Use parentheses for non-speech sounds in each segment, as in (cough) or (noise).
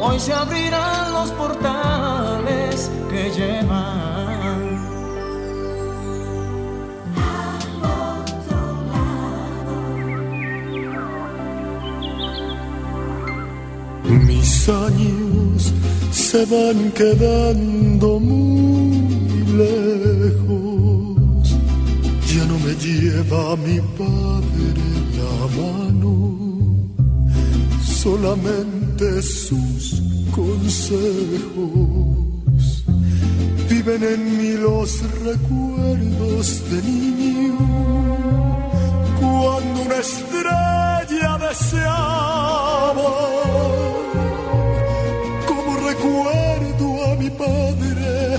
Hoy se abrirán los portales que llevan al otro lado. Mis años se van quedando muy lejos. Ya no me lleva mi padre la mano solamente sus consejos. Viven en mí los recuerdos de niño, cuando una estrella deseaba. Como recuerdo a mi padre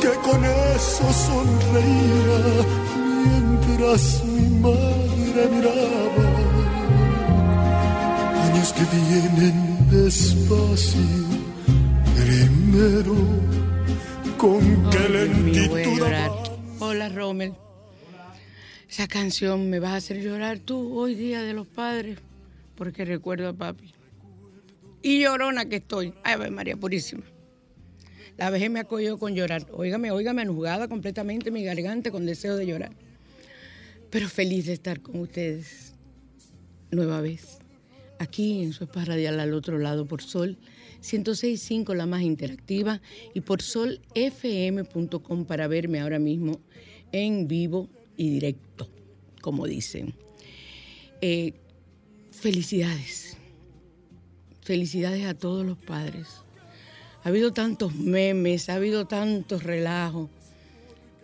que con eso sonreía mientras mi madre miraba que vienen despacio, primero con qué lentitud. Hola, Rommel. Esa canción me va a hacer llorar tú hoy, Día de los Padres, porque recuerdo a papi. Y llorona que estoy. Ay, María Purísima. La vejez me acogió con llorar. Óigame, óigame, enjugada completamente mi garganta con deseo de llorar. Pero feliz de estar con ustedes nueva vez aquí en su espacio radial al otro lado por Sol 106.5, la más interactiva, y por solfm.com para verme ahora mismo en vivo y directo, como dicen. Eh, felicidades, felicidades a todos los padres. Ha habido tantos memes, ha habido tantos relajos,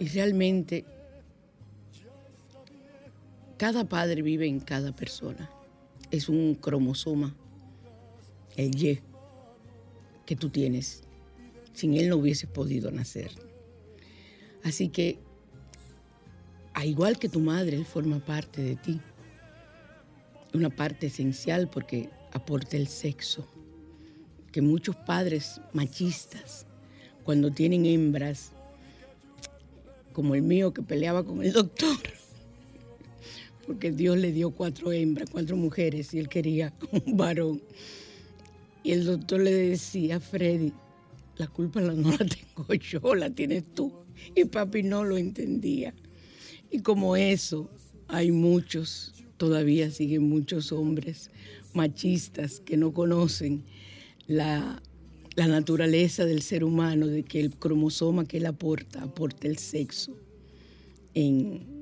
y realmente cada padre vive en cada persona es un cromosoma, el Y, que tú tienes. Sin él no hubieses podido nacer. Así que, a igual que tu madre, él forma parte de ti. Una parte esencial porque aporta el sexo. Que muchos padres machistas, cuando tienen hembras, como el mío que peleaba con el doctor, porque Dios le dio cuatro hembras, cuatro mujeres y él quería (laughs) un varón. Y el doctor le decía, Freddy, la culpa no la tengo (laughs) yo, la tienes tú. Y papi no lo entendía. Y como eso, hay muchos, todavía siguen muchos hombres machistas que no conocen la, naturaleza del ser humano, de que el cromosoma que él aporta, aporta el sexo en,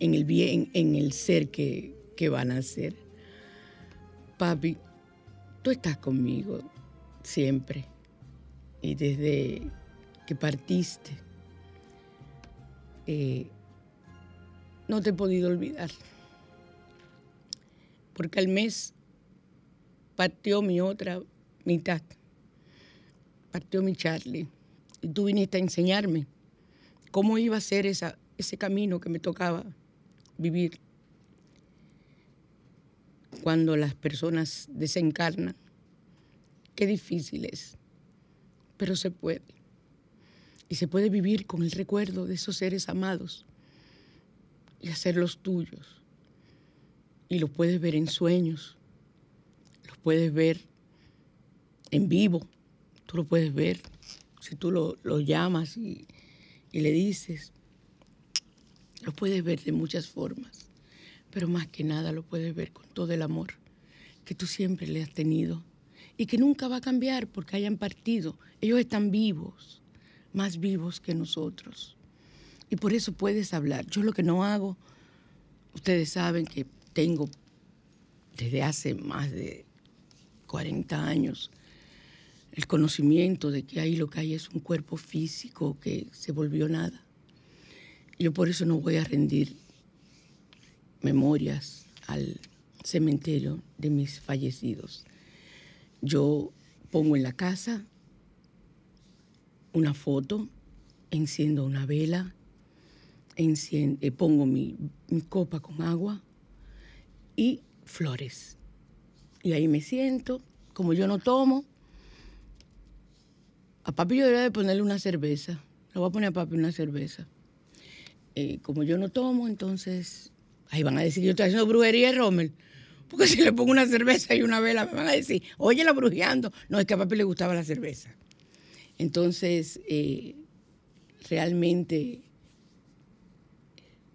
en el bien, en el ser que, que van a ser. Papi, tú estás conmigo siempre. Y desde que partiste, eh, no te he podido olvidar. Porque al mes partió mi otra mitad. Partió mi Charlie. Y tú viniste a enseñarme cómo iba a ser esa, ese camino que me tocaba vivir cuando las personas desencarnan. Qué difícil es pero se puede. Y se puede vivir con el recuerdo de esos seres amados y hacerlos tuyos. Y lo puedes ver en sueños, los puedes ver en vivo, tú lo puedes ver si tú lo, lo llamas y, y le dices, lo puedes ver de muchas formas, pero más que nada lo puedes ver con todo el amor que tú siempre le has tenido y que nunca va a cambiar porque hayan partido. Ellos están vivos, más vivos que nosotros. Y por eso puedes hablar. Yo lo que no hago, ustedes saben que tengo desde hace más de 40 años el conocimiento de que ahí lo que hay es un cuerpo físico que se volvió nada. Yo por eso no voy a rendir memorias al cementerio de mis fallecidos. Yo pongo en la casa una foto, enciendo una vela, eh, pongo mi, copa con agua y flores. Y ahí me siento, como yo no tomo, a papi yo debería de ponerle una cerveza. Le voy a poner a papi una cerveza. Eh, como yo no tomo, entonces ahí van a decir yo estoy haciendo brujería, Rommel. Porque si le pongo una cerveza y una vela, me van a decir, oye, la brujeando. No, es que a papi le gustaba la cerveza. Entonces, eh, realmente,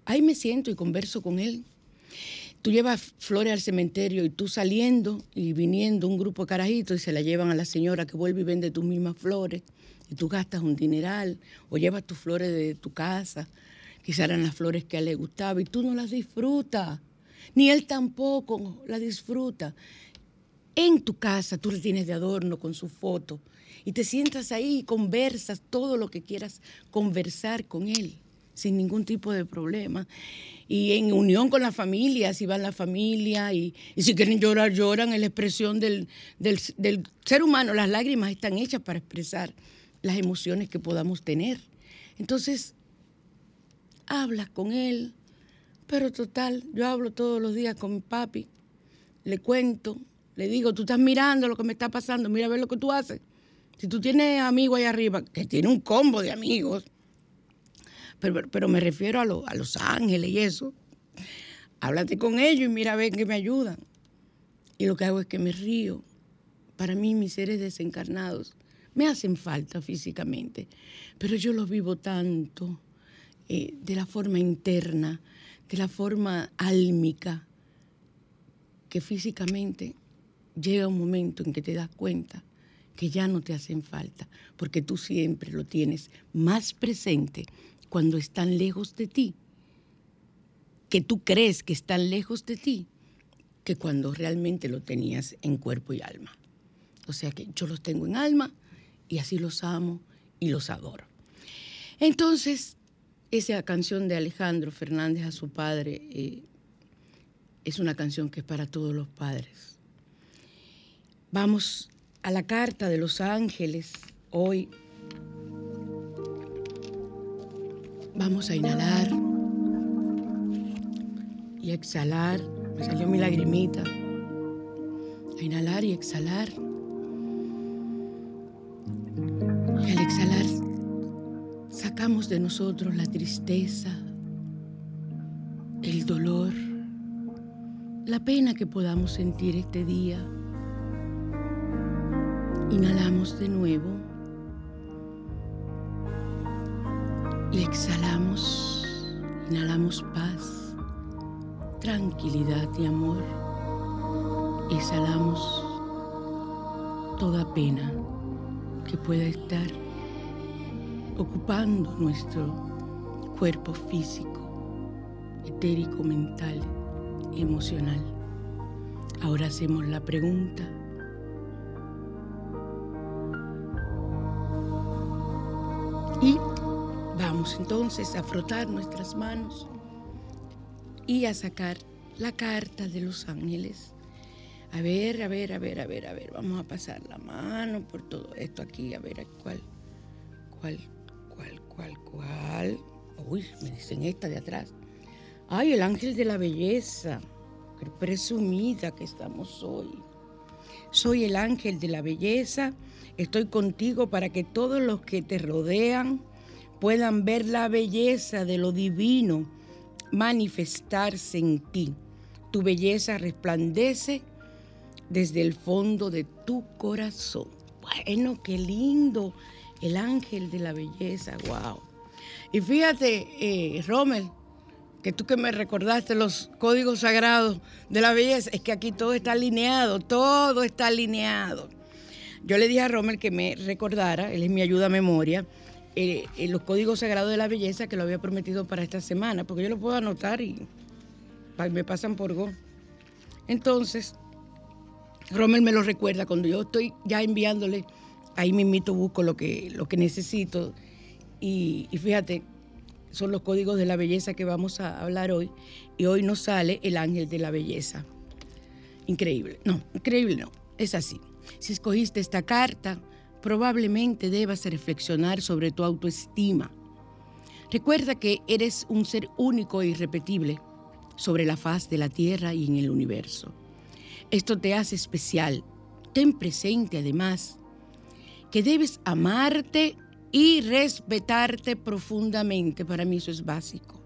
ahí me siento y converso con él. Tú llevas flores al cementerio y tú saliendo y viniendo un grupo de carajitos y se la llevan a la señora que vuelve y vende tus mismas flores y tú gastas un dineral o llevas tus flores de tu casa, quizás eran las flores que a él le gustaba y tú no las disfrutas ni él tampoco la disfruta. En tu casa tú le tienes de adorno con su foto y te sientas ahí y conversas todo lo que quieras conversar con él sin ningún tipo de problema. Y en unión con la familia, si van la familia y, si quieren llorar, lloran, es la expresión del, del ser humano. Las lágrimas están hechas para expresar las emociones que podamos tener. Entonces, hablas con él, pero total, yo hablo todos los días con mi papi, le cuento, le digo, tú estás mirando lo que me está pasando, mira a ver lo que tú haces. Si tú tienes amigos ahí arriba, que tiene un combo de amigos, pero, pero me refiero a, a Los Ángeles y eso, háblate con ellos y mira a ver que me ayudan. Y lo que hago es que me río. Para mí mis seres desencarnados me hacen falta físicamente, pero yo los vivo tanto eh, de la forma interna de la forma álmica que físicamente llega un momento en que te das cuenta que ya no te hacen falta, porque tú siempre lo tienes más presente cuando están lejos de ti, que tú crees que están lejos de ti, que cuando realmente lo tenías en cuerpo y alma. O sea que yo los tengo en alma y así los amo y los adoro. Entonces, esa canción de Alejandro Fernández a su padre eh, es una canción que es para todos los padres. Vamos a la carta de los ángeles hoy. Vamos a inhalar y exhalar. Me salió mi lagrimita. A inhalar y exhalar. Y al exhalar sacamos de nosotros la tristeza, el dolor, la pena que podamos sentir este día. Inhalamos de nuevo y exhalamos, inhalamos paz, tranquilidad y amor. Exhalamos toda pena que pueda estar ocupando nuestro cuerpo físico, etérico, mental emocional. Ahora hacemos la pregunta. Y vamos entonces a frotar nuestras manos y a sacar la carta de los ángeles. A ver, a ver, a ver, a ver, a ver. Vamos a pasar la mano por todo esto aquí, a ver cuál, cuál ¿Cuál, cuál, cuál? Uy, me dicen esta de atrás. Ay, el ángel de la belleza. Qué presumida que estamos hoy. Soy el ángel de la belleza. Estoy contigo para que todos los que te rodean puedan ver la belleza de lo divino manifestarse en ti. Tu belleza resplandece desde el fondo de tu corazón. Bueno, qué lindo. El ángel de la belleza, wow. Y fíjate, eh, Rommel, que tú que me recordaste los códigos sagrados de la belleza, es que aquí todo está alineado, todo está alineado. Yo le dije a Rommel que me recordara, él es mi ayuda a memoria, eh, eh, los códigos sagrados de la belleza que lo había prometido para esta semana, porque yo lo puedo anotar y me pasan por go. Entonces, Rommel me lo recuerda cuando yo estoy ya enviándole, ahí mismito busco lo que, lo que necesito. Y, y fíjate, son los códigos de la belleza que vamos a hablar hoy. Y hoy nos sale el ángel de la belleza. Increíble. No, increíble no. Es así. Si escogiste esta carta, probablemente debas reflexionar sobre tu autoestima. Recuerda que eres un ser único e irrepetible sobre la faz de la Tierra y en el universo. Esto te hace especial. Ten presente además que debes amarte y respetarte profundamente. Para mí eso es básico.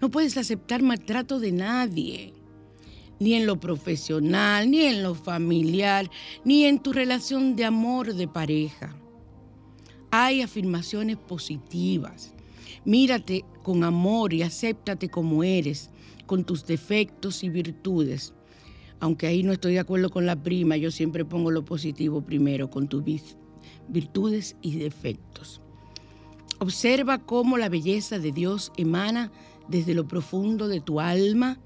No puedes aceptar maltrato de nadie, ni en lo profesional, ni en lo familiar, ni en tu relación de amor de pareja. Hay afirmaciones positivas. Mírate con amor y acéptate como eres, con tus defectos y virtudes. Aunque ahí no estoy de acuerdo con la prima, yo siempre pongo lo positivo primero, con tus virtudes y defectos. Observa cómo la belleza de Dios emana desde lo profundo de tu alma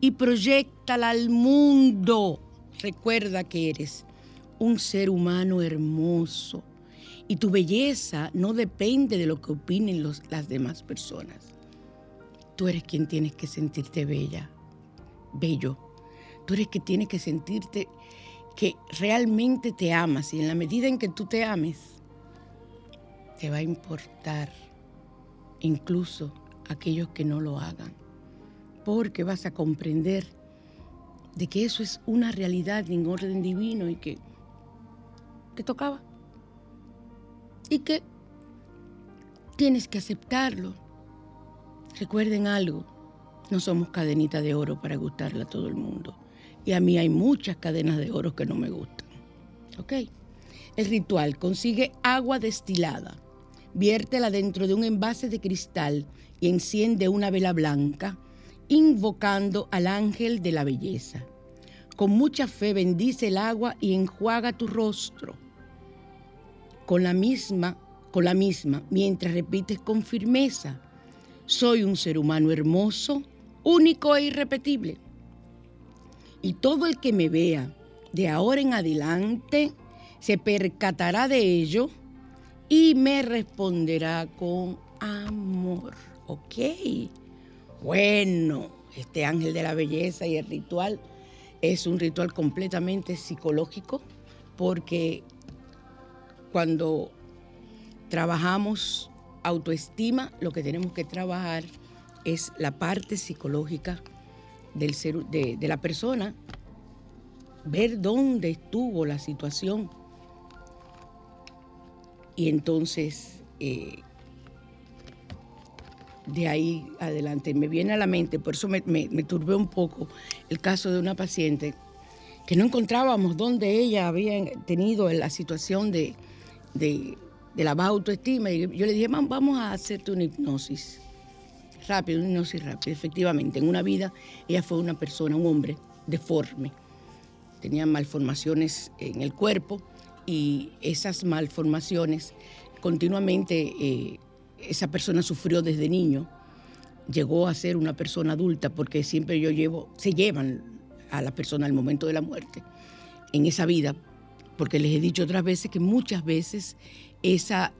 y proyectala al mundo. Recuerda que eres un ser humano hermoso y tu belleza no depende de lo que opinen las demás personas. Tú eres quien tienes que sentirte bella, bello. Tú eres quien tienes que sentirte que realmente te amas y en la medida en que tú te ames, te va a importar incluso aquellos que no lo hagan, porque vas a comprender de que eso es una realidad en orden divino y que te tocaba y que tienes que aceptarlo. Recuerden algo, no somos cadenita de oro para gustarle a todo el mundo. Y a mí hay muchas cadenas de oro que no me gustan. ¿Ok? El ritual consigue agua destilada viértela dentro de un envase de cristal y enciende una vela blanca, invocando al ángel de la belleza. Con mucha fe bendice el agua y enjuaga tu rostro. Con la misma, con la misma, mientras repites con firmeza, soy un ser humano hermoso, único e irrepetible. Y todo el que me vea de ahora en adelante se percatará de ello y me responderá con amor. ¿Ok? Bueno, este ángel de la belleza y el ritual es un ritual completamente psicológico porque cuando trabajamos autoestima, lo que tenemos que trabajar es la parte psicológica del ser, de, de la persona, ver dónde estuvo la situación y entonces, eh, de ahí adelante, me viene a la mente, por eso me, me, turbé un poco el caso de una paciente que no encontrábamos dónde ella había tenido la situación de, de, la baja autoestima. Y yo le dije, vamos a hacerte una hipnosis rápido, una hipnosis rápida. Efectivamente, en una vida ella fue una persona, un hombre deforme. Tenía malformaciones en el cuerpo y esas malformaciones continuamente eh, esa persona sufrió desde niño, llegó a ser una persona adulta porque siempre yo llevo, se llevan a la persona al momento de la muerte en esa vida, porque les he dicho otras veces que muchas veces esa,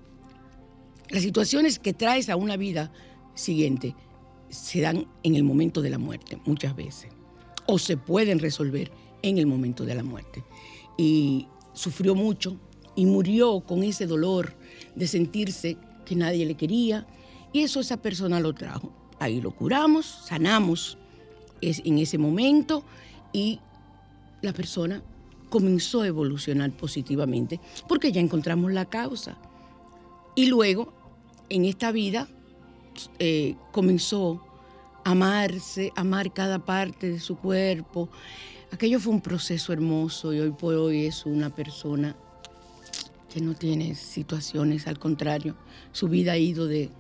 las situaciones que traes a una vida siguiente se dan en el momento de la muerte, muchas veces, o se pueden resolver en el momento de la muerte. Y sufrió mucho y murió con ese dolor de sentirse que nadie le quería y eso esa persona lo trajo. Ahí lo curamos, sanamos en ese momento y la persona comenzó a evolucionar positivamente porque ya encontramos la causa. Y luego, en esta vida, eh, comenzó a amarse, amar cada parte de su cuerpo. Aquello fue un proceso hermoso y hoy por hoy es una persona que no tiene situaciones, al contrario, su vida ha ido de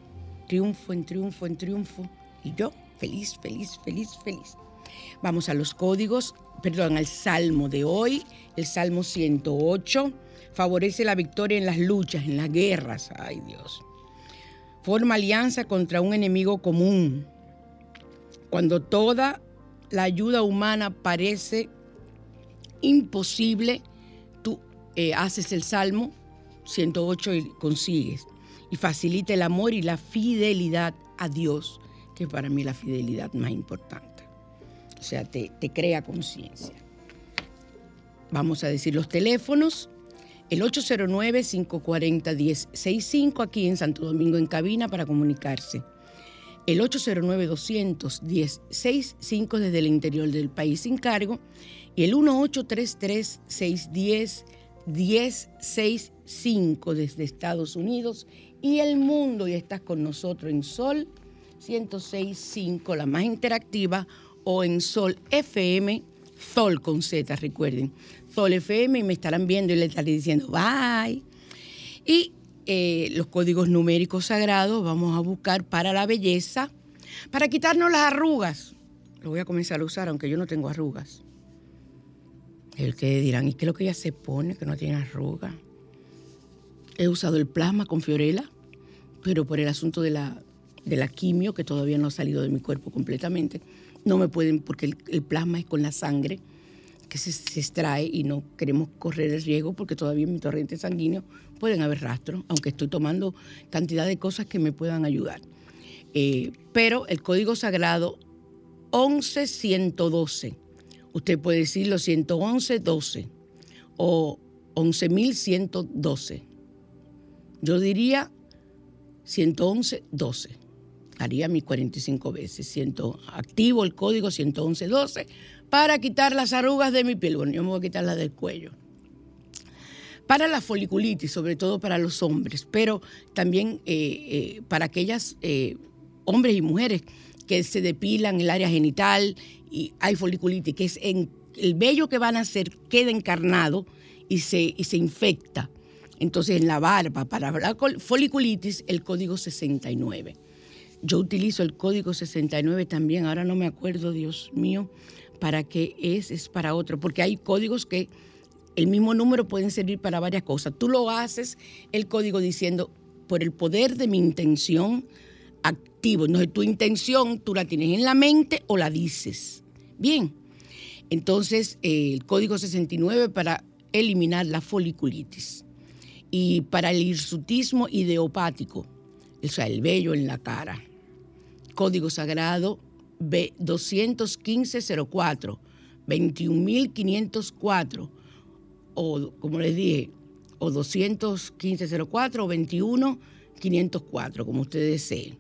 triunfo en triunfo en triunfo y yo feliz, feliz, feliz, feliz. Vamos a los códigos, perdón, al salmo de hoy, el salmo 108, favorece la victoria en las luchas, en las guerras, ay Dios. Forma alianza contra un enemigo común. Cuando toda la ayuda humana parece imposible, tú eh, haces el salmo 108 y consigues. Y facilita el amor y la fidelidad a Dios, que para mí la fidelidad más importante. O sea, te crea conciencia. Vamos a decir los teléfonos. El 809-540-1065 aquí en Santo Domingo en cabina para comunicarse. El 809-210-65 desde el interior del país sin cargo. Y el 1833-610-1065 desde Estados Unidos y el mundo. Y estás con nosotros en Sol 106.5, la más interactiva, o en Sol FM, Sol con Z, recuerden. Sol FM y me estarán viendo y le estaré diciendo bye. Y eh, los códigos numéricos sagrados vamos a buscar para la belleza, para quitarnos las arrugas. Lo voy a comenzar a usar, aunque yo no tengo arrugas. El que dirán, ¿y qué es lo que ella se pone que no tiene arrugas? He usado el plasma con Fiorella, pero por el asunto de la, de la quimio, que todavía no ha salido de mi cuerpo completamente, no me pueden, porque el, el plasma es con la sangre que se, se, extrae y no queremos correr el riesgo porque todavía en mi torrente sanguíneo pueden haber rastros, aunque estoy tomando cantidad de cosas que me puedan ayudar. Eh, pero el código sagrado 11112, usted puede decirlo 11112 o 11112. Yo diría 11112 haría mis 45 veces. Siento activo el código 11112 para quitar las arrugas de mi piel. Bueno, yo me voy a quitar las del cuello. Para la foliculitis, sobre todo para los hombres, pero también eh, eh, para aquellas eh, hombres y mujeres que se depilan el área genital y hay foliculitis, que es en el vello que van a hacer queda encarnado y se, y se infecta. Entonces en la barba, para la foliculitis, el código 69. Yo utilizo el código 69 también, ahora no me acuerdo, Dios mío, para qué es, es para otro, porque hay códigos que el mismo número pueden servir para varias cosas. Tú lo haces, el código diciendo, por el poder de mi intención activo. No es tu intención, tú la tienes en la mente o la dices. Bien, entonces eh, el código 69 para eliminar la foliculitis y para el hirsutismo ideopático, o sea, el vello en la cara código sagrado B21504, 21504, o como les dije, o 21504 o 21504, como ustedes deseen.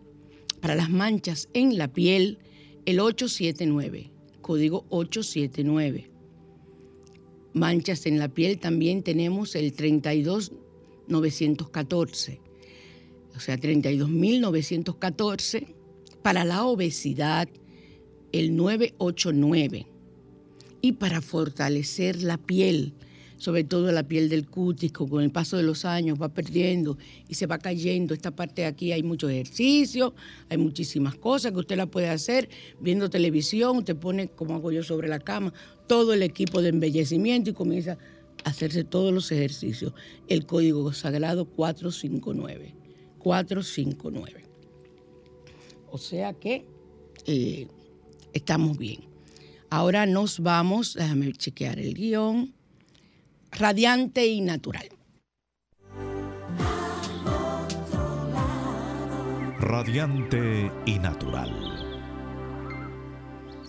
Para las manchas en la piel, el 879, código 879. Manchas en la piel también tenemos el 32914, o sea, 32914 para la obesidad el 989 y para fortalecer la piel, sobre todo la piel del cutis, con el paso de los años va perdiendo y se va cayendo. Esta parte de aquí hay mucho ejercicio, hay muchísimas cosas que usted la puede hacer viendo televisión, usted pone, como hago yo, sobre la cama, todo el equipo de embellecimiento y comienza a hacerse todos los ejercicios. El código sagrado 459. 459. O sea que eh, estamos bien. Ahora nos vamos, déjame chequear el guion, radiante y natural. Radiante y natural.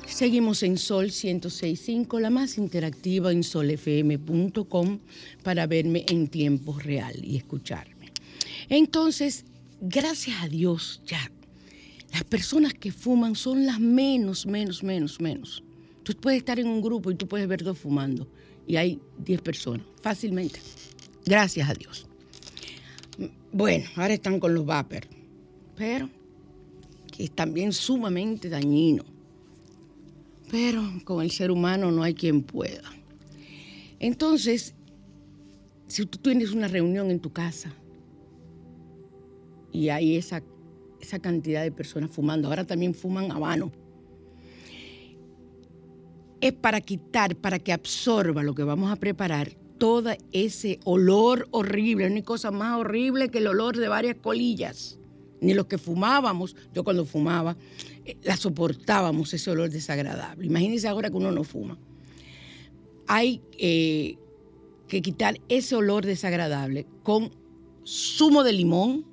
Seguimos en Sol 106.5, la más interactiva en solfm.com para verme en tiempo real y escucharme. Entonces, gracias a Dios, ya las personas que fuman son las menos, menos, menos, menos. Tú puedes estar en un grupo y tú puedes ver dos fumando y hay 10 personas, fácilmente. Gracias a Dios. Bueno, ahora están con los vapers, pero que es también sumamente dañino. Pero con el ser humano no hay quien pueda. Entonces, si tú tienes una reunión en tu casa y hay esa, esa cantidad de personas fumando, ahora también fuman habano, es para quitar, para que absorba lo que vamos a preparar, todo ese olor horrible. No hay cosa más horrible que el olor de varias colillas. Ni los que fumábamos, yo cuando fumaba, eh, la soportábamos ese olor desagradable. Imagínense ahora que uno no fuma. Hay eh, que quitar ese olor desagradable con zumo de limón,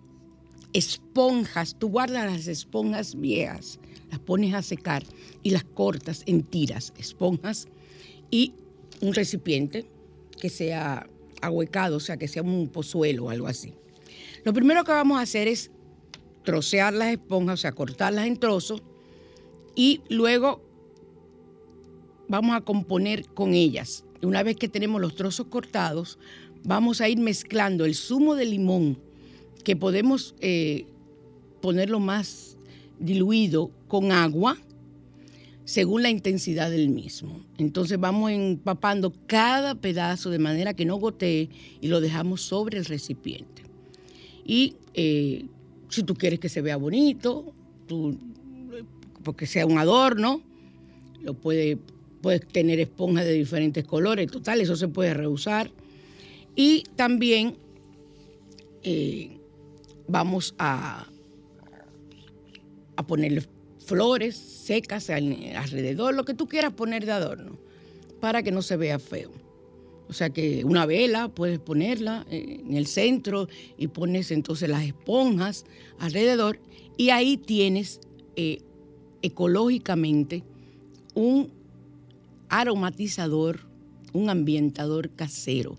esponjas. Tú guardas las esponjas viejas, las pones a secar y las cortas en tiras, esponjas y un recipiente que sea ahuecado, o sea, que sea un pozuelo o algo así. Lo primero que vamos a hacer es trocear las esponjas, o sea, cortarlas en trozos y luego vamos a componer con ellas. Una vez que tenemos los trozos cortados, vamos a ir mezclando el zumo de limón, que podemos eh, ponerlo más diluido con agua según la intensidad del mismo. Entonces vamos empapando cada pedazo de manera que no gotee y lo dejamos sobre el recipiente. Y eh, si tú quieres que se vea bonito, porque sea un adorno, lo puede, puedes tener esponjas de diferentes colores, total, eso se puede reusar. Y también eh, vamos a, a ponerle flores secas alrededor, lo que tú quieras poner de adorno, para que no se vea feo. O sea que una vela puedes ponerla eh, en el centro y pones entonces las esponjas alrededor y ahí tienes eh, ecológicamente un aromatizador, un ambientador casero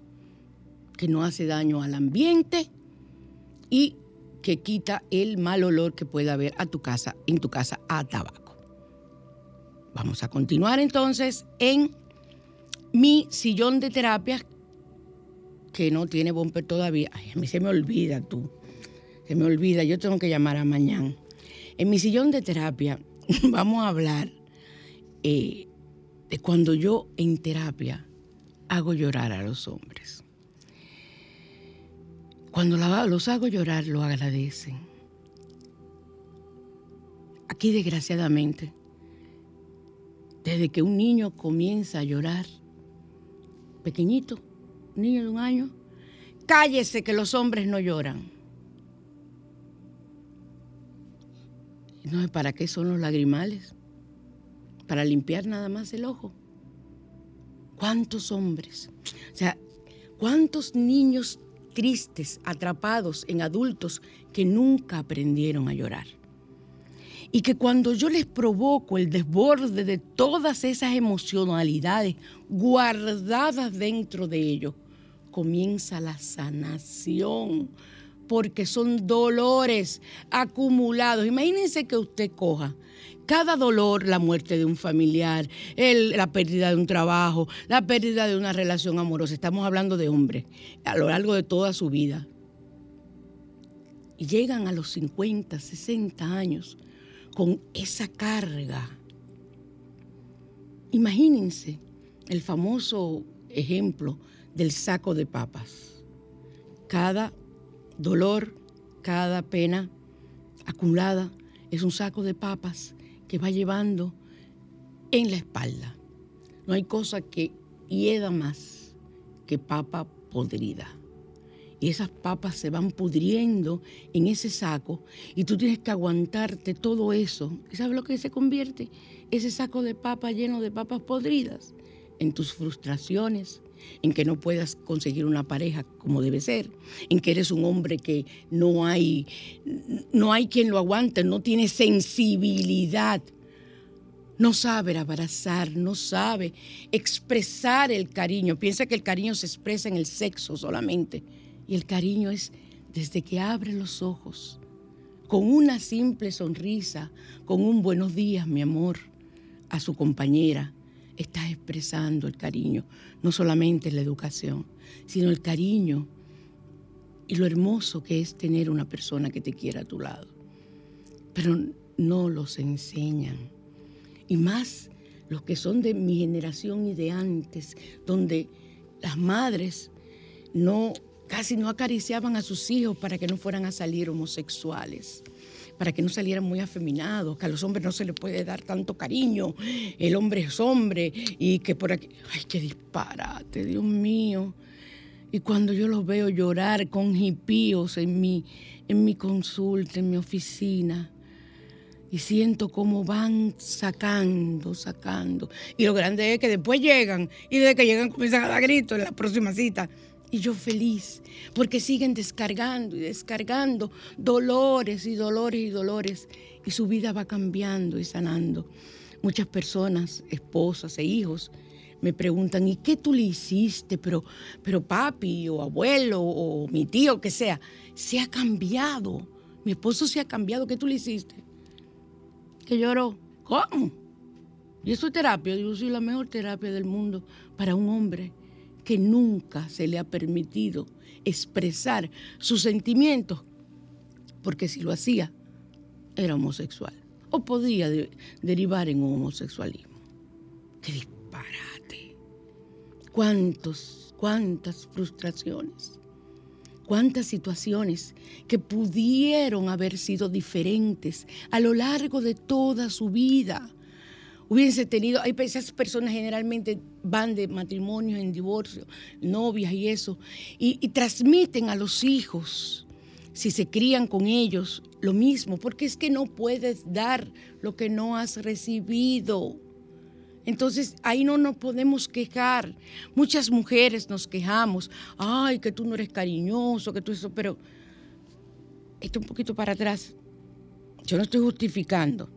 que no hace daño al ambiente y que quita el mal olor que pueda haber a tu casa, en tu casa a tabaco. Vamos a continuar entonces en mi sillón de terapia que no tiene bumper todavía. Ay, a mí se me olvida tú. Se me olvida, yo tengo que llamar a mañana. En mi sillón de terapia (laughs) vamos a hablar eh, de cuando yo en terapia hago llorar a los hombres. Cuando los hago llorar, lo agradecen. Aquí, desgraciadamente, desde que un niño comienza a llorar, pequeñito, niño de un año, cállese que los hombres no lloran. No, ¿para qué son los lagrimales? Para limpiar nada más el ojo. ¿Cuántos hombres? O sea, ¿cuántos niños tristes, atrapados en adultos que nunca aprendieron a llorar. Y que cuando yo les provoco el desborde de todas esas emocionalidades guardadas dentro de ellos, comienza la sanación, porque son dolores acumulados. Imagínense que usted coja cada dolor, la muerte de un familiar, la pérdida de un trabajo, la pérdida de una relación amorosa, estamos hablando de hombres a lo largo de toda su vida. Y llegan a los 50, 60 años con esa carga. Imagínense el famoso ejemplo del saco de papas. Cada dolor, cada pena acumulada es un saco de papas que va llevando en la espalda. No hay cosa que hieda más que papa podrida. Y esas papas se van pudriendo en ese saco y tú tienes que aguantarte todo eso. ¿Y sabes lo que se convierte? Ese saco de papas lleno de papas podridas en tus frustraciones, en que no puedas conseguir una pareja como debe ser, en que eres un hombre que no hay, no hay quien lo aguante, no tiene sensibilidad, no sabe abrazar, no sabe expresar el cariño. Piensa que el cariño se expresa en el sexo solamente. Y el cariño es desde que abre los ojos, con una simple sonrisa, con un buenos días, mi amor, a su compañera estás expresando el cariño, no solamente la educación, sino el cariño y lo hermoso que es tener una persona que te quiera a tu lado. Pero no los enseñan. Y más los que son de mi generación y de antes, donde las madres no casi no acariciaban a sus hijos para que no fueran a salir homosexuales para que no salieran muy afeminados, que a los hombres no se les puede dar tanto cariño, el hombre es hombre y que por aquí, ay, qué disparate, Dios mío. Y cuando yo los veo llorar con hipíos en mi, en mi consulta, en mi oficina, y siento cómo van sacando, sacando. Y lo grande es que después llegan y desde que llegan comienzan a dar gritos en la próxima cita. Y yo feliz, porque siguen descargando y descargando dolores y dolores y dolores. Y su vida va cambiando y sanando. Muchas personas, esposas e hijos, me preguntan, ¿y qué tú le hiciste? Pero, pero papi o abuelo o mi tío, que sea, se ha cambiado. Mi esposo se ha cambiado, ¿qué tú le hiciste? Que lloró. ¿Cómo? Y eso es terapia. Yo soy la mejor terapia del mundo para un hombre que nunca se le ha permitido expresar sus sentimientos, porque si lo hacía, era homosexual o podía derivar en un homosexualismo. ¡Qué disparate! ¿Cuántos, cuántas frustraciones? ¿Cuántas situaciones que pudieron haber sido diferentes a lo largo de toda su vida? Hubiese tenido, hay esas personas generalmente van de matrimonio en divorcio, novias y eso, y, y transmiten a los hijos, si se crían con ellos, lo mismo, porque es que no puedes dar lo que no has recibido. Entonces ahí no nos podemos quejar. Muchas mujeres nos quejamos, ay, que tú no eres cariñoso, que tú eso, pero esto un poquito para atrás. Yo no estoy justificando,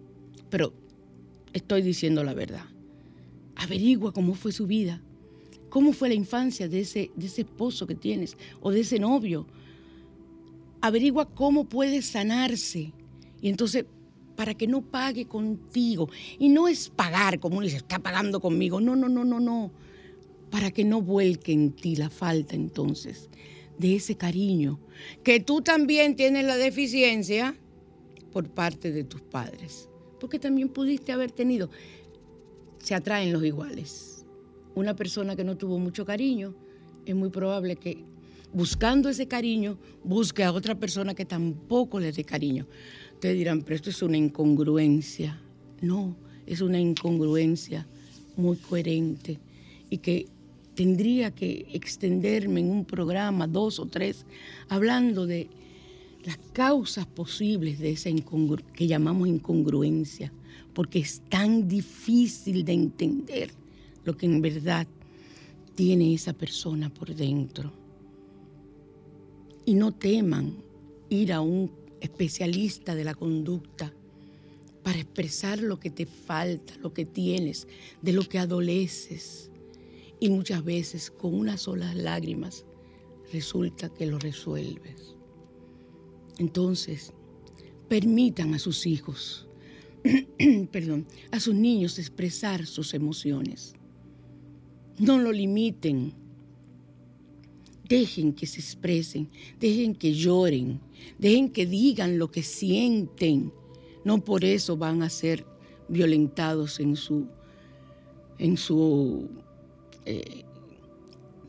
pero estoy diciendo la verdad. Averigua cómo fue su vida, cómo fue la infancia de ese, de ese esposo que tienes o de ese novio. Averigua cómo puede sanarse. Y entonces, para que no pague contigo. Y no es pagar, como uno dice, está pagando conmigo. No, no, no, no, no. Para que no vuelque en ti la falta entonces de ese cariño, que tú también tienes la deficiencia por parte de tus padres porque también pudiste haber tenido. Se atraen los iguales. Una persona que no tuvo mucho cariño, es muy probable que buscando ese cariño busque a otra persona que tampoco le dé cariño. Ustedes dirán, pero esto es una incongruencia. No, es una incongruencia muy coherente y que tendría que extenderme en un programa, dos o tres, hablando de las causas posibles de esa que llamamos incongruencia, porque es tan difícil de entender lo que en verdad tiene esa persona por dentro. Y no teman ir a un especialista de la conducta para expresar lo que te falta, lo que tienes, de lo que adoleces. Y muchas veces con unas solas lágrimas resulta que lo resuelves. Entonces, permitan a sus hijos, (clears throat) perdón, a sus niños expresar sus emociones. No lo limiten. Dejen que se expresen, dejen que lloren, dejen que digan lo que sienten. No por eso van a ser violentados en su, en su eh,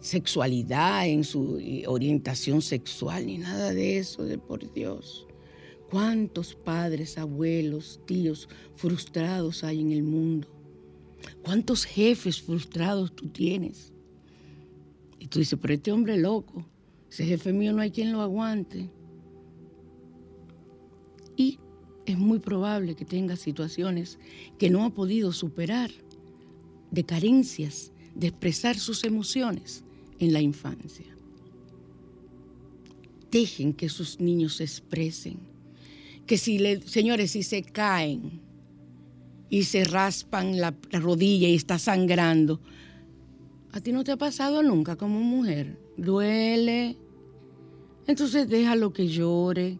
sexualidad, en su orientación sexual, ni nada de eso, de por Dios. ¿Cuántos padres, abuelos, tíos frustrados hay en el mundo? ¿Cuántos jefes frustrados tú tienes? Y tú dices, pero este hombre loco, ese jefe mío no hay quien lo aguante. Y es muy probable que tenga situaciones que no ha podido superar, de carencias, de expresar sus emociones en la infancia. Dejen que sus niños se expresen. Que si, le, señores, si se caen y se raspan la, la rodilla y está sangrando, ¿a ti no te ha pasado nunca como mujer? Duele. Entonces déjalo que llore.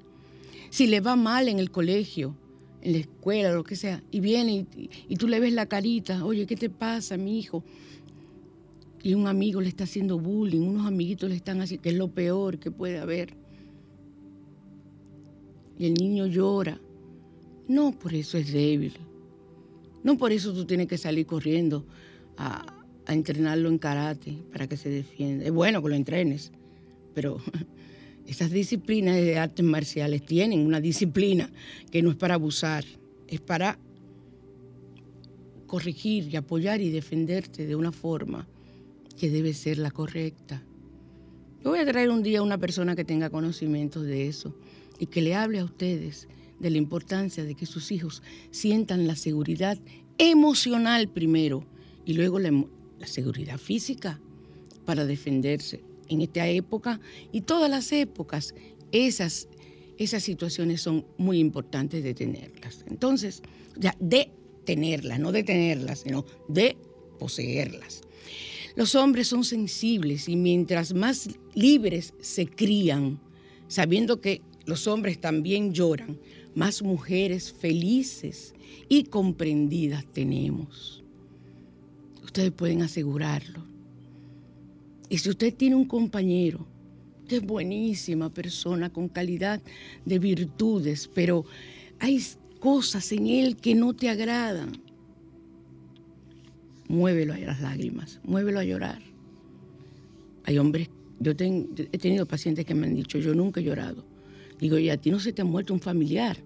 Si le va mal en el colegio, en la escuela, lo que sea, y viene y tú le ves la carita, oye, ¿qué te pasa, mi hijo? Y un amigo le está haciendo bullying, unos amiguitos le están haciendo, que es lo peor que puede haber. Y el niño llora. No por eso es débil. No por eso tú tienes que salir corriendo a, entrenarlo en karate para que se defienda. Es bueno que lo entrenes, pero (laughs) esas disciplinas de artes marciales tienen una disciplina que no es para abusar, es para corregir y apoyar y defenderte de una forma que debe ser la correcta. Yo voy a traer un día a una persona que tenga conocimientos de eso y que le hable a ustedes de la importancia de que sus hijos sientan la seguridad emocional primero y luego la, la seguridad física para defenderse. En esta época y todas las épocas, esas, esas situaciones son muy importantes de tenerlas. Entonces, ya de tenerlas, no de tenerlas, sino de poseerlas. Los hombres son sensibles y mientras más libres se crían, sabiendo que los hombres también lloran, más mujeres felices y comprendidas tenemos. Ustedes pueden asegurarlo. Y si usted tiene un compañero que es buenísima persona, con calidad de virtudes, pero hay cosas en él que no te agradan, muévelo a las lágrimas, muévelo a llorar. Hay hombres, yo he tenido pacientes que me han dicho, yo nunca he llorado. Digo, y a ti no se te ha muerto un familiar.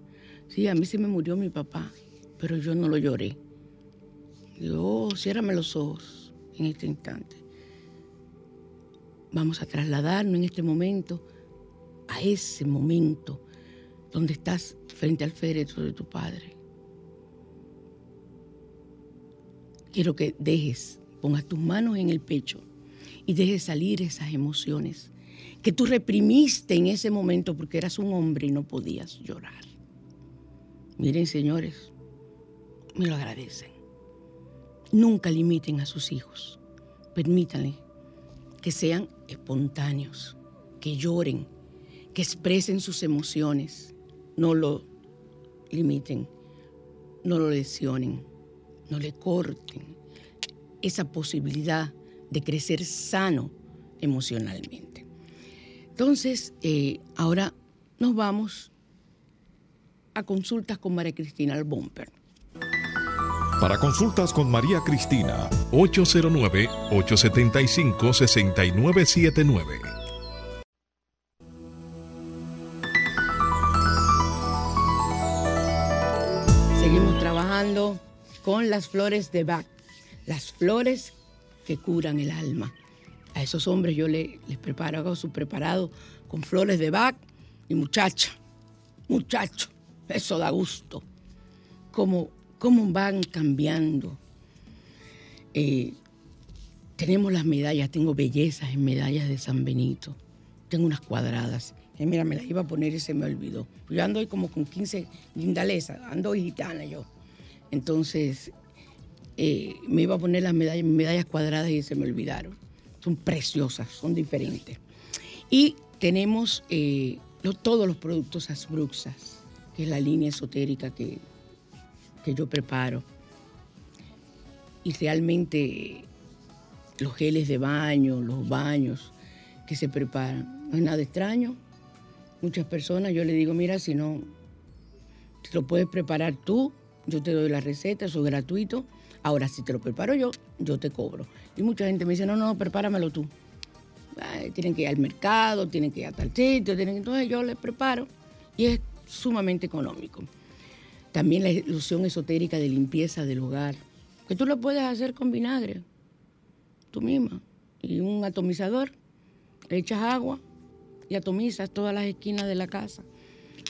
Sí, a mí se me murió mi papá, pero yo no lo lloré. Digo, oh, ciérrame los ojos en este instante. Vamos a trasladarnos en este momento a ese momento donde estás frente al féretro de tu padre. Quiero que dejes, pongas tus manos en el pecho y dejes salir esas emociones que tú reprimiste en ese momento porque eras un hombre y no podías llorar. Miren, señores, me lo agradecen. Nunca limiten a sus hijos. Permítanle que sean espontáneos, que lloren, que expresen sus emociones. No lo limiten, no lo lesionen, no le corten esa posibilidad de crecer sano emocionalmente. Entonces, eh, ahora nos vamos a consultas con María Cristina Albomper. Para consultas con María Cristina, 809-875-6979. Las flores de Bach, las flores que curan el alma. A esos hombres yo le- les preparo, hago su preparado con flores de Bach y muchacha, muchacho, eso da gusto. Cómo, cómo van cambiando. Eh, tenemos las medallas, tengo bellezas en medallas de San Benito. Tengo unas cuadradas. Eh, mira, me las iba a poner y se me olvidó. Yo ando hoy como con 15 guindalesas, ando hoy gitana yo. Entonces, eh, me iba a poner las medallas, cuadradas y se me olvidaron. Son preciosas, son diferentes. Y tenemos eh, todos los productos Asbruxas, que es la línea esotérica que, que yo preparo. Y realmente los geles de baño, los baños que se preparan, no es nada extraño. Muchas personas yo le digo, mira, si no, si lo puedes preparar tú, yo te doy la receta, eso es gratuito. Ahora, si te lo preparo yo, yo te cobro. Y mucha gente me dice, no, no, prepáramelo tú. Tienen que ir al mercado, tienen que ir a tal sitio, que... entonces yo les preparo y es sumamente económico. También la ilusión esotérica de limpieza del hogar, que tú lo puedes hacer con vinagre, tú misma, y un atomizador, echas agua y atomizas todas las esquinas de la casa.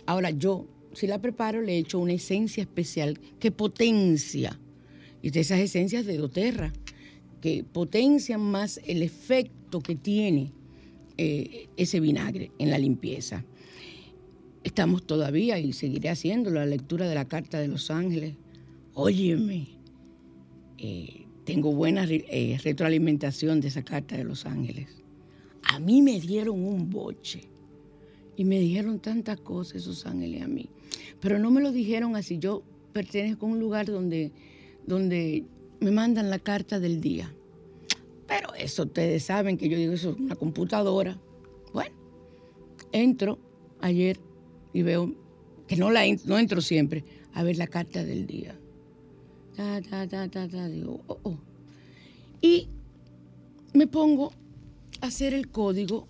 Ahora yo, si la preparo, le echo una esencia especial que potencia, y de esas esencias de doTERRA, que potencian más el efecto que tiene eh, ese vinagre en la limpieza. Estamos todavía, y seguiré haciendo, la lectura de la Carta de los Ángeles. Óyeme, eh, tengo buena eh, retroalimentación de esa Carta de los Ángeles. A mí me dieron un boche Y me dijeron tantas cosas esos ángeles a mí. Pero no me lo dijeron así. Yo pertenezco a un lugar donde, donde me mandan la carta del día. Pero eso ustedes saben que yo digo, eso es una computadora. Bueno, entro ayer y veo que no, la, no entro siempre a ver la carta del día. Ta, ta, ta, ta, ta, digo, oh, oh. Y me pongo a hacer el código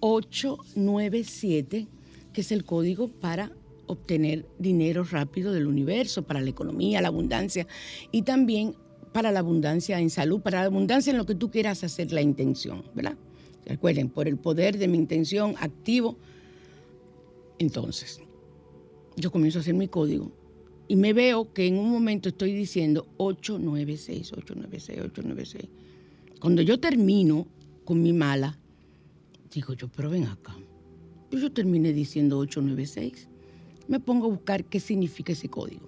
897, que es el código para obtener dinero rápido del universo, para la economía, la abundancia y también para la abundancia en salud, para la abundancia en lo que tú quieras hacer la intención, ¿verdad? Recuerden, por el poder de mi intención activo. Entonces, yo comienzo a hacer mi código y me veo que en un momento estoy diciendo 896, 896, 896. Cuando yo termino con mi mala, digo yo, pero ven acá. Pues yo terminé diciendo 896. Me pongo a buscar qué significa ese código.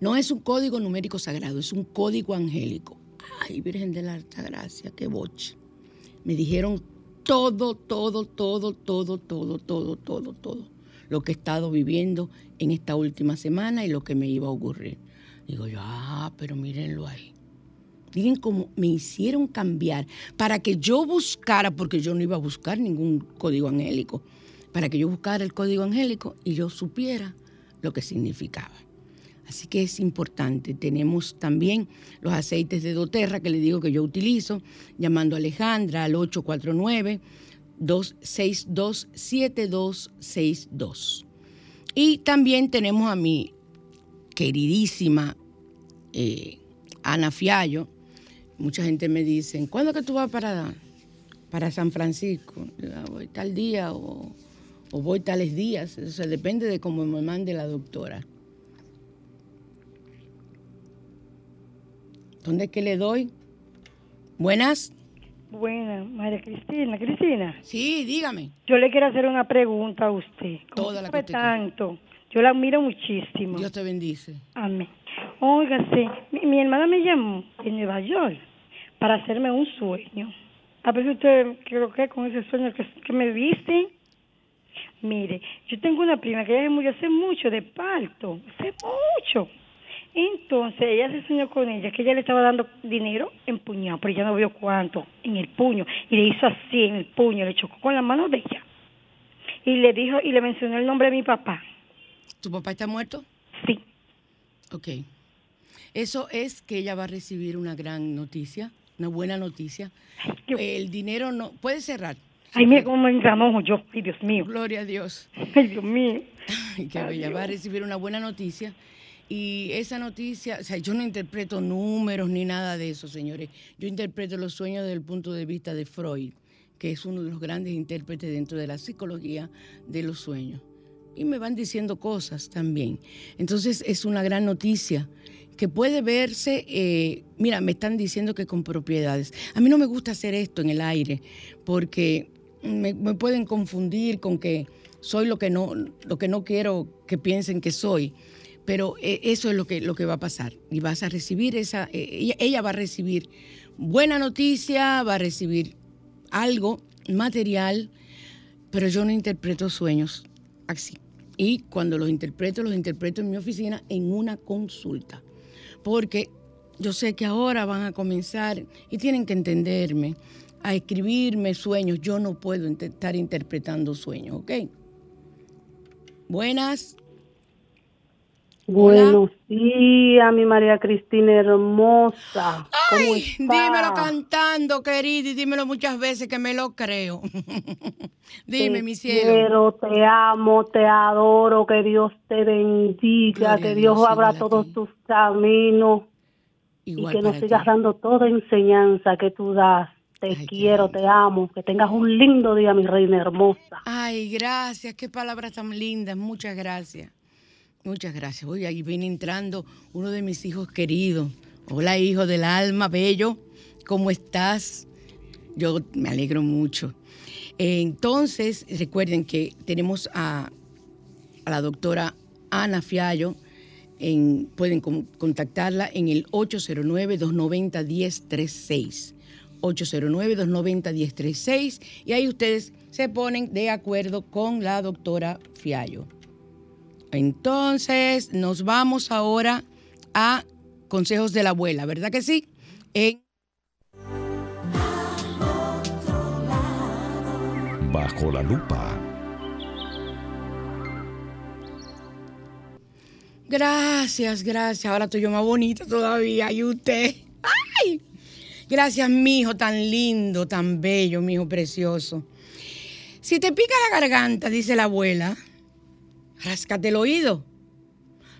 No es un código numérico sagrado, es un código angélico. Ay, Virgen de la Alta Gracia, qué boche. Me dijeron todo, todo, todo, todo, todo, todo, todo, todo. Lo que he estado viviendo en esta última semana y lo que me iba a ocurrir. Digo yo, ah, pero mírenlo ahí. Miren cómo me hicieron cambiar para que yo buscara, porque yo no iba a buscar ningún código angélico, para que yo buscara el código angélico y yo supiera lo que significaba. Así que es importante. Tenemos también los aceites de doTERRA que le digo que yo utilizo, llamando a Alejandra al 849-262-7262. Y también tenemos a mi queridísima eh, Ana Fiallo. Mucha gente me dice, ¿cuándo que tú vas para, para San Francisco? Yo, "Ah, voy tal día o, o voy tales días. Eso depende de cómo me mande la doctora. ¿Dónde es que le doy? Buenas. Buena, María Cristina. Cristina, Sí, dígame. yo le quiero hacer una pregunta a usted. Toda la que usted tanto, yo la admiro muchísimo. Dios te bendice. Amén. Óigase, mi, mi hermana me llamó de Nueva York para hacerme un sueño. A si usted creo que con ese sueño que, que me dice. Mire, yo tengo una prima que ella se murió hace mucho de parto, hace mucho. Entonces ella se soñó con ella que ella le estaba dando dinero empuñado, pero ella no vio cuánto en el puño y le hizo así en el puño, le chocó con la mano de ella y le dijo y le mencionó el nombre de mi papá. ¿Tu papá está muerto? Sí. Ok. Eso es que ella va a recibir una gran noticia, una buena noticia. qué- El dinero no... Puede cerrar. Ay, mira cómo me engranojo yo. Ay, Dios mío. Gloria a Dios. Ay, Dios mío. Ay, qué bella. Va a recibir una buena noticia. Y esa noticia, o sea, yo no interpreto números ni nada de eso, señores. Yo interpreto los sueños desde el punto de vista de Freud, que es uno de los grandes intérpretes dentro de la psicología de los sueños. Y me van diciendo cosas también. Entonces es una gran noticia que puede verse, eh, mira, me están diciendo que con propiedades. A mí no me gusta hacer esto en el aire porque me, pueden confundir con que soy lo que no, lo que no quiero que piensen que soy. Pero eh, eso es lo que, lo que va a pasar. Y vas a recibir esa, eh, ella, ella va a recibir buena noticia, va a recibir algo material, pero yo no interpreto sueños así. Y cuando los interpreto, los interpreto en mi oficina en una consulta. Porque yo sé que ahora van a comenzar y tienen que entenderme, a escribirme sueños. Yo no puedo estar interpretando sueños, ¿ok? Buenas. Buenos días, mi María Cristina hermosa. ¿Cómo Ay, está? dímelo cantando, querida, y dímelo muchas veces que me lo creo. (laughs) Dime, Te mi cielo. quiero, te amo, te adoro, que Dios te bendiga, Gloria que Dios, Dios abra todos ti. tus caminos Igual y que nos sigas ti. dando toda enseñanza que tú das. Te Ay, quiero, te amo, que tengas un lindo día, mi reina hermosa. Ay, gracias, qué palabras tan lindas, muchas gracias. Muchas gracias. Oye, ahí viene entrando uno de mis hijos queridos. Hola, hijo del alma, bello. ¿Cómo estás? Yo me alegro mucho. Entonces, recuerden que tenemos a, la doctora Ana Fiallo. En, pueden con- contactarla en el 809-290-1036. 809-290-1036 y ahí ustedes se ponen de acuerdo con la doctora Fiallo. Entonces, nos vamos ahora a consejos de la abuela, ¿verdad que sí? En Bajo la lupa. Gracias, gracias. Ahora estoy yo más bonita todavía. Y usted. ¡Ay! Gracias, mi hijo tan lindo, tan bello, mi hijo precioso. Si te pica la garganta, dice la abuela, ráscate el oído.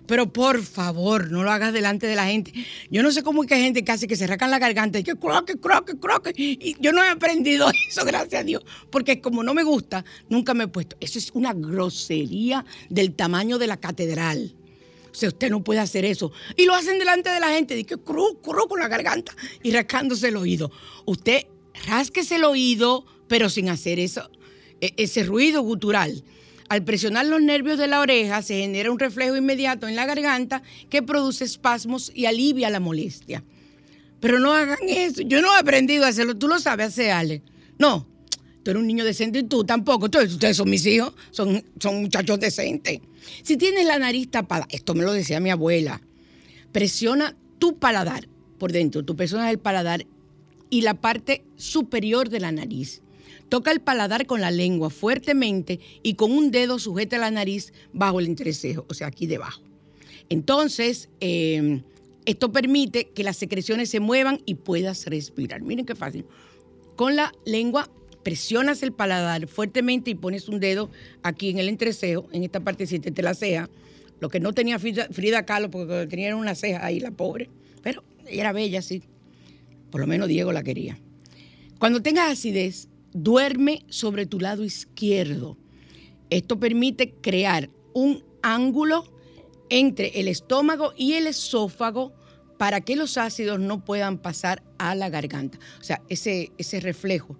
Pero por favor, no lo hagas delante de la gente. Yo no sé cómo es que hay gente que hace que se rascan la garganta y que croque, croque, croque. Y yo no he aprendido (laughs) eso, gracias a Dios. Porque como no me gusta, nunca me he puesto. Eso es una grosería del tamaño de la catedral. O sea, usted no puede hacer eso. Y lo hacen delante de la gente, de que cru, cru con la garganta y rascándose el oído. Usted rásquese el oído, pero sin hacer eso, e- ese ruido gutural. Al presionar los nervios de la oreja se genera un reflejo inmediato en la garganta que produce espasmos y alivia la molestia. Pero no hagan eso. Yo no he aprendido a hacerlo. Tú lo sabes hacer, Ale. No. Tú eres un niño decente y tú tampoco. Ustedes, son mis hijos. Son, son muchachos decentes. Si tienes la nariz tapada, esto me lo decía mi abuela, presiona tu paladar por dentro. Tu persona es el paladar y la parte superior de la nariz. Toca el paladar con la lengua fuertemente y con un dedo sujeta la nariz bajo el entrecejo, o sea, aquí debajo. Entonces, eh, esto permite que las secreciones se muevan y puedas respirar. Miren qué fácil. Con la lengua presionas el paladar fuertemente y pones un dedo aquí en el entrecejo, en esta partecita de la ceja. Lo que no tenía Frida, Frida Kahlo, porque tenía una ceja ahí, la pobre. Pero ella era bella, sí. Por lo menos Diego la quería. Cuando tengas acidez, duerme sobre tu lado izquierdo. Esto permite crear un ángulo entre el estómago y el esófago para que los ácidos no puedan pasar a la garganta. O sea, ese, ese reflejo,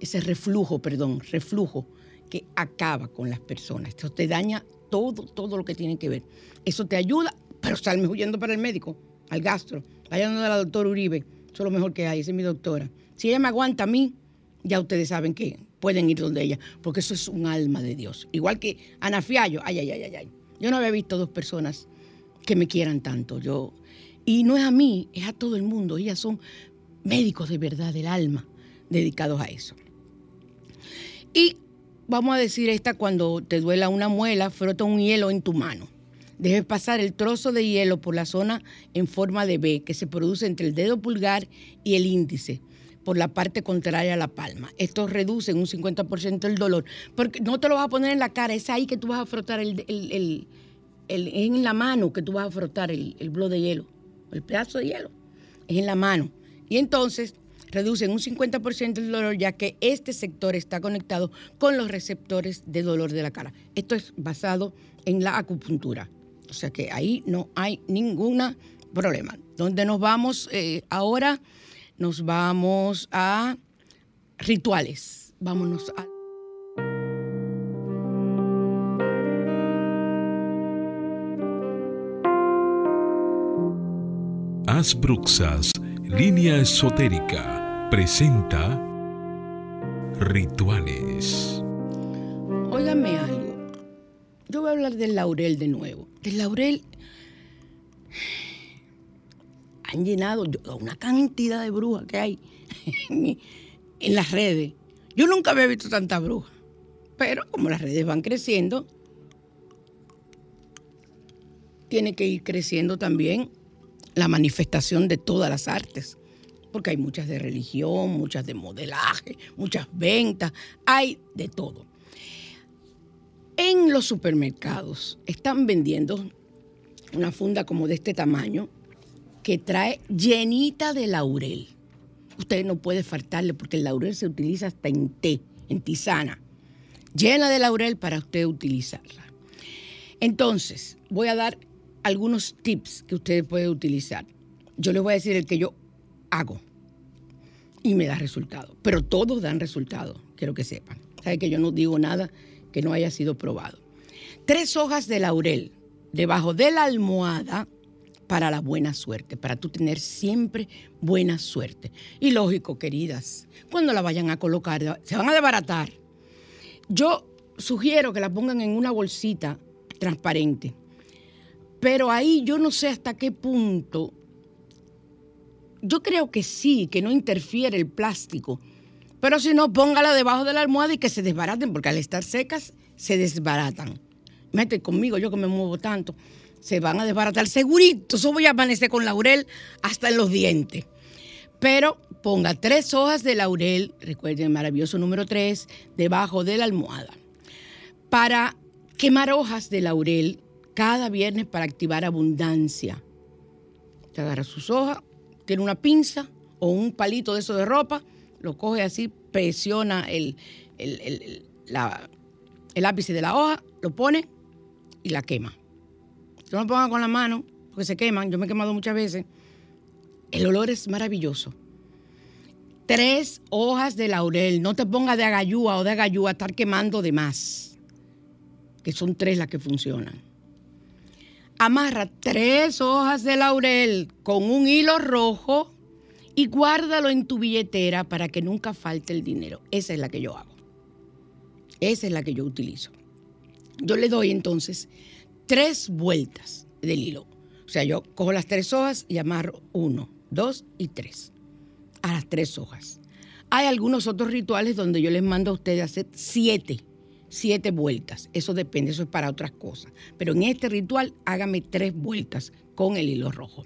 ese reflujo, perdón, reflujo que acaba con las personas. Esto te daña todo, todo lo que tiene que ver. Eso te ayuda, pero salme huyendo para el médico, al gastro. Vayan a la doctora Uribe, eso es lo mejor que hay, esa es mi doctora. Si ella me aguanta a mí, ya ustedes saben que pueden ir donde ella, porque eso es un alma de Dios. Igual que Ana Fiallo, ay, ay, ay, ay, ay. Yo no había visto dos personas que me quieran tanto. Yo, y no es a mí, es a todo el mundo. Ellas son médicos de verdad del alma dedicados a eso. Y vamos a decir esta cuando te duela una muela, frota un hielo en tu mano. Debes pasar el trozo de hielo por la zona en forma de B que se produce entre el dedo pulgar y el índice por la parte contraria a la palma. Esto reduce en un 50% el dolor. Porque no te lo vas a poner en la cara, es ahí que tú vas a frotar el, el- el- es en la mano que tú vas a frotar el, el bloque de hielo, el pedazo de hielo. Es en la mano. Y entonces reduce en un 50% el dolor ya que este sector está conectado con los receptores de dolor de la cara. Esto es basado en la acupuntura. O sea que ahí no hay ningún problema. ¿Dónde nos vamos eh, ahora? Nos vamos a rituales. Vámonos a... Asbruxas, línea esotérica, presenta Rituales. Óigame algo. Yo voy a hablar del laurel de nuevo. Del laurel han llenado una cantidad de brujas que hay (laughs) en, las redes. Yo nunca había visto tanta bruja. Pero como las redes van creciendo, tiene que ir creciendo también la manifestación de todas las artes. Porque hay muchas de religión, muchas de modelaje, muchas ventas, hay de todo. En los supermercados están vendiendo una funda como de este tamaño que trae llenita de laurel. Usted no puede faltarle porque el laurel se utiliza hasta en té, en tisana. Llena de laurel para usted utilizarla. Entonces, voy a dar algunos tips que usted puede utilizar. Yo les voy a decir el que yo hago y me da resultado. Pero todos dan resultado, quiero que sepan. Sabe que yo no digo nada que no haya sido probado. Tres hojas de laurel debajo de la almohada para la buena suerte, para tú tener siempre buena suerte. Y lógico, queridas, cuando la vayan a colocar, se van a desbaratar. Yo sugiero que la pongan en una bolsita transparente, pero ahí yo no sé hasta qué punto. Yo creo que sí, que no interfiere el plástico, pero si no, póngala debajo de la almohada y que se desbaraten, porque al estar secas se desbaratan. Mete conmigo, yo que me muevo tanto, se van a desbaratar segurito. Eso voy a amanecer con laurel hasta en los dientes. Pero ponga tres hojas de laurel, recuerden el maravilloso número tres, debajo de la almohada. Para quemar hojas de laurel cada viernes para activar abundancia. Te agarra sus hojas, tiene una pinza o un palito de eso de ropa, lo coge así, presiona el, el, el- el ápice de la hoja, lo pone y la quema. No lo pongan con la mano, porque se queman, yo me he quemado muchas veces. El olor es maravilloso. Tres hojas de laurel, no te pongas de agayúa o de agayúa a estar quemando de más, que son tres las que funcionan. Amarra tres hojas de laurel con un hilo rojo y guárdalo en tu billetera para que nunca falte el dinero. Esa es la que yo hago. Esa es la que yo utilizo. Yo le doy entonces tres vueltas del hilo. O sea, yo cojo las tres hojas y amarro uno, dos y tres. A las tres hojas. Hay algunos otros rituales donde yo les mando a ustedes hacer siete, siete vueltas. Eso depende, eso es para otras cosas. Pero en este ritual, hágame tres vueltas con el hilo rojo.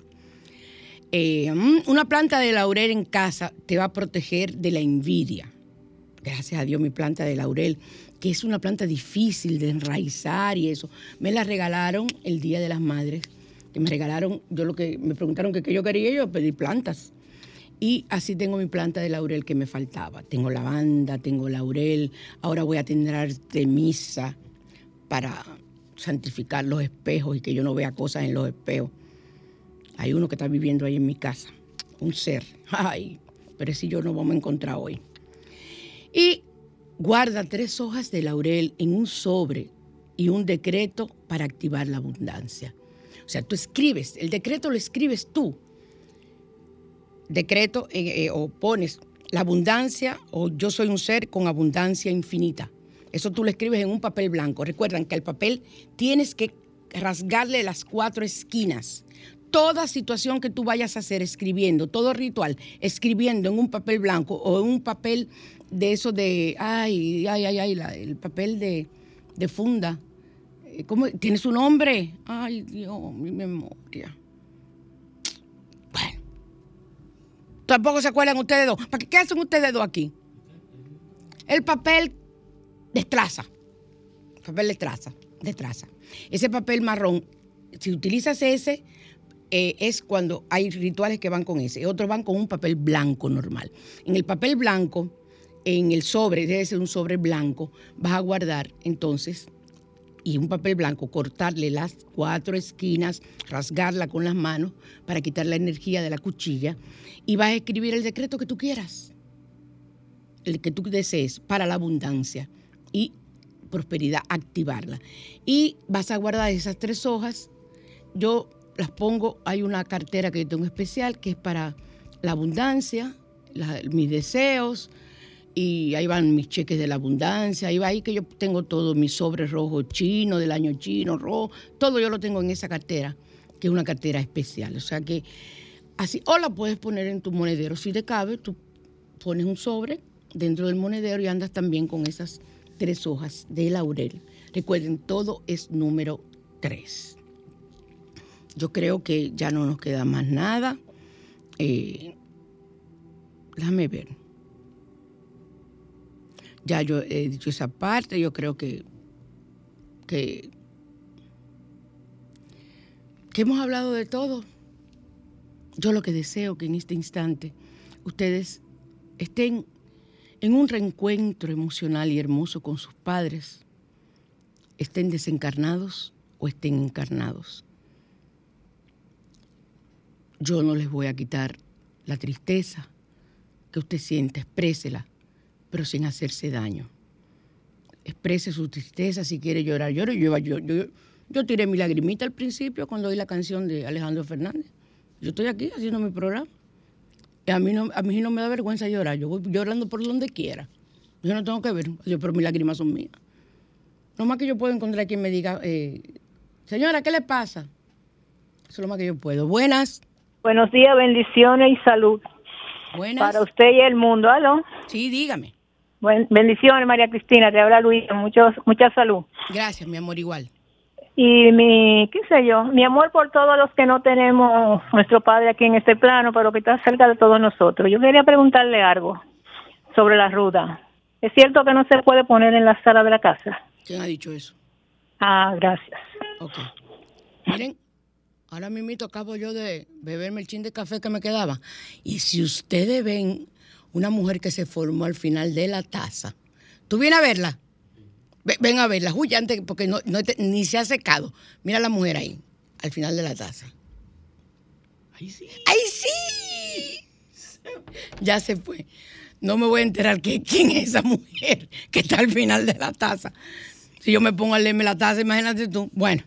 Eh, mm, una planta de laurel en casa te va a proteger de la envidia. Gracias a Dios mi planta de laurel, que es una planta difícil de enraizar y eso. Me la regalaron el Día de las Madres, que me regalaron, yo lo que me preguntaron que qué yo quería, yo pedí plantas. Y así tengo mi planta de laurel que me faltaba. Tengo lavanda, tengo laurel, ahora voy a tener artemisa para santificar los espejos y que yo no vea cosas en los espejos. Hay uno que está viviendo ahí en mi casa, un ser. (laughs) Ay, pero si yo no vamos a encontrar hoy. Y guarda tres hojas de laurel en un sobre y un decreto para activar la abundancia. O sea, tú escribes, el decreto lo escribes tú. Decreto eh, eh, o pones la abundancia o yo soy un ser con abundancia infinita. Eso tú lo escribes en un papel blanco. Recuerdan que el papel tienes que rasgarle las cuatro esquinas. Toda situación que tú vayas a hacer escribiendo, todo ritual, escribiendo en un papel blanco o en un papel de eso de, ay, ay, ay, ay, el papel de, de funda. Eh, ¿Cómo? ¿Tiene su nombre? Ay, Dios, mi memoria. Bueno. Tampoco se acuerdan ustedes dos. ¿Para qué, qué hacen ustedes dos aquí? El papel de traza. Papel. De traza. Ese papel marrón, si utilizas ese, eh, es cuando hay rituales que van con ese. Otros van con un papel blanco normal. En el papel blanco, en el sobre, debe ser un sobre blanco, vas a guardar entonces y un papel blanco, cortarle las cuatro esquinas, rasgarla con las manos para quitar la energía de la cuchilla y vas a escribir el decreto que tú quieras, el que tú desees para la abundancia y prosperidad, activarla. Y vas a guardar esas tres hojas. Yo las pongo, hay una cartera que yo tengo especial que es para la abundancia, mis deseos, y ahí van mis cheques de la abundancia, ahí va ahí que yo tengo todo, mi sobre rojo chino, del año chino, rojo, todo yo lo tengo en esa cartera, que es una cartera especial. O sea que así, o la puedes poner en tu monedero, si te cabe, tú pones un sobre dentro del monedero y andas también con esas tres hojas de laurel. Recuerden, todo es número tres. Yo creo que ya no nos queda más nada. Eh, déjame ver. Ya yo he dicho esa parte, yo creo que, que, hemos hablado de todo. Yo lo que deseo que en este instante ustedes estén en un reencuentro emocional y hermoso con sus padres, estén desencarnados o estén encarnados. Yo no les voy a quitar la tristeza que usted siente, exprésela, pero sin hacerse daño. Exprese su tristeza, si quiere llorar, llore. Yo, yo, yo, yo tiré mi lagrimita al principio cuando oí la canción de Alejandro Fernández. Yo estoy aquí haciendo mi programa. Y a mí no, a mí no me da vergüenza llorar. Yo voy llorando por donde quiera. Yo no tengo que ver. Yo, pero mis lágrimas son mías. No más que yo puedo encontrar quien me diga, eh, señora, ¿qué le pasa? Eso es lo más que yo puedo. Buenas. Buenos días, bendiciones y salud. Buenas. Para usted y el mundo. ¿Aló? Sí, dígame. Buen- bendiciones, María Cristina. Te habla Luisa. Muchos, mucha salud. Gracias, mi amor, igual. Y mi, qué sé yo, mi amor por todos los que no tenemos nuestro padre aquí en este plano, pero que está cerca de todos nosotros. Yo quería preguntarle algo sobre la ruda. ¿Es cierto que no se puede poner en la sala de la casa? ¿Quién ha dicho eso? Ah, gracias. Ok. Miren, ahora mismo acabo yo de beberme el chin de café que me quedaba. Y si ustedes ven una mujer que se formó al final de la taza, ¿tú vienes a verla? Ve- Ven a verla, uy, antes, porque no, no te- ni se ha secado. Mira la mujer ahí, al final de la taza. ¡Ay, sí! ¡Ay, sí! Ya se fue. No me voy a enterar que, quién es esa mujer que está al final de la taza. Si yo me pongo a leerme la taza, imagínate tú. Bueno,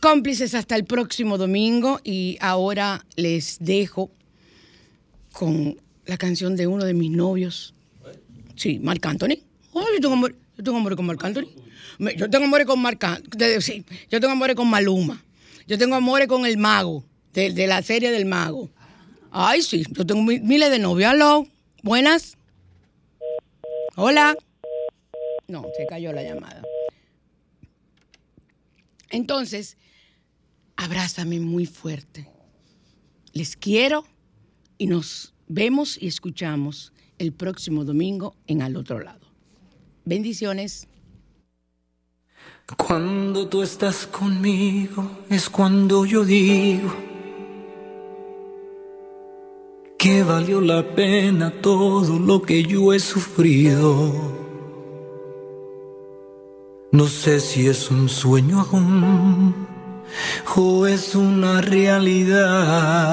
cómplices hasta el próximo domingo y ahora les dejo con la canción de uno de mis novios. Sí, Marc Anthony. Oh, yo tengo amor, yo tengo amor con Marc Anthony. Yo tengo amores con Marc. Sí, yo tengo amores con Maluma. Yo tengo amores con el mago, de, de la serie del mago. Ay, sí, yo tengo mi- miles de novios. Hello, buenas. Hola. No, se cayó la llamada. Entonces, abrázame muy fuerte. Les quiero y nos vemos y escuchamos el próximo domingo en Al Otro Lado. Bendiciones. Cuando tú estás conmigo es cuando yo digo que valió la pena todo lo que yo he sufrido. No sé si es un sueño aún es una realidad.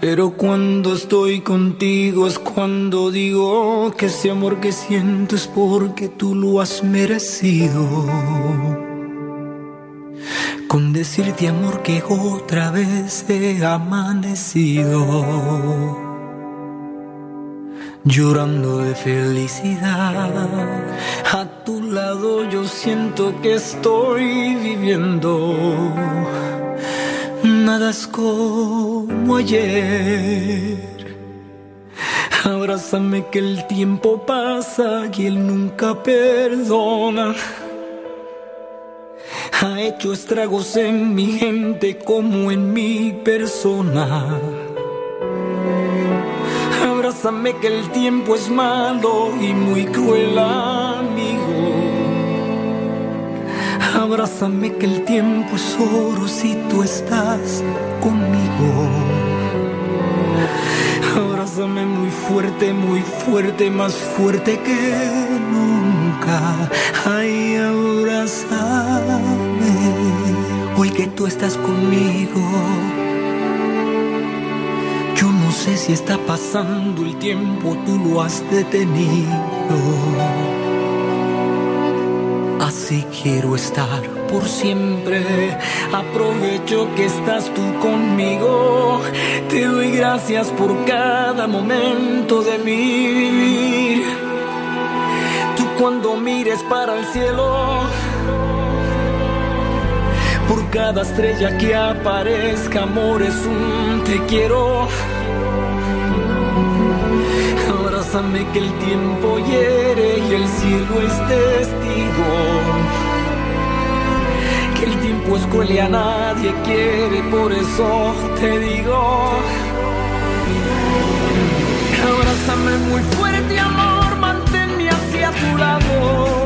Pero cuando estoy contigo es cuando digo que ese amor que siento es porque tú lo has merecido. Con decirte amor que otra vez he amanecido. Llorando de felicidad, a tu yo siento que estoy viviendo. Nada es como ayer. Abrázame que el tiempo pasa y él nunca perdona. Ha hecho estragos en mi gente como en mi persona. Abrázame que el tiempo es malo y muy cruel amigo. Abrázame que el tiempo es oro si tú estás conmigo. Abrázame muy fuerte, muy fuerte, más fuerte que nunca. Ay, abrázame. Hoy que tú estás conmigo. Yo no sé si está pasando el tiempo, tú lo has detenido. Así quiero estar por siempre. Aprovecho que estás tú conmigo. Te doy gracias por cada momento de mi vivir. Tú cuando mires para el cielo. Por cada estrella que aparezca, amor, es un te quiero. Abrázame que el tiempo hiere y el cielo es testigo. Que el tiempo es cruel y a nadie quiere, por eso te digo. Abrázame muy fuerte, amor, manténme hacia tu lado.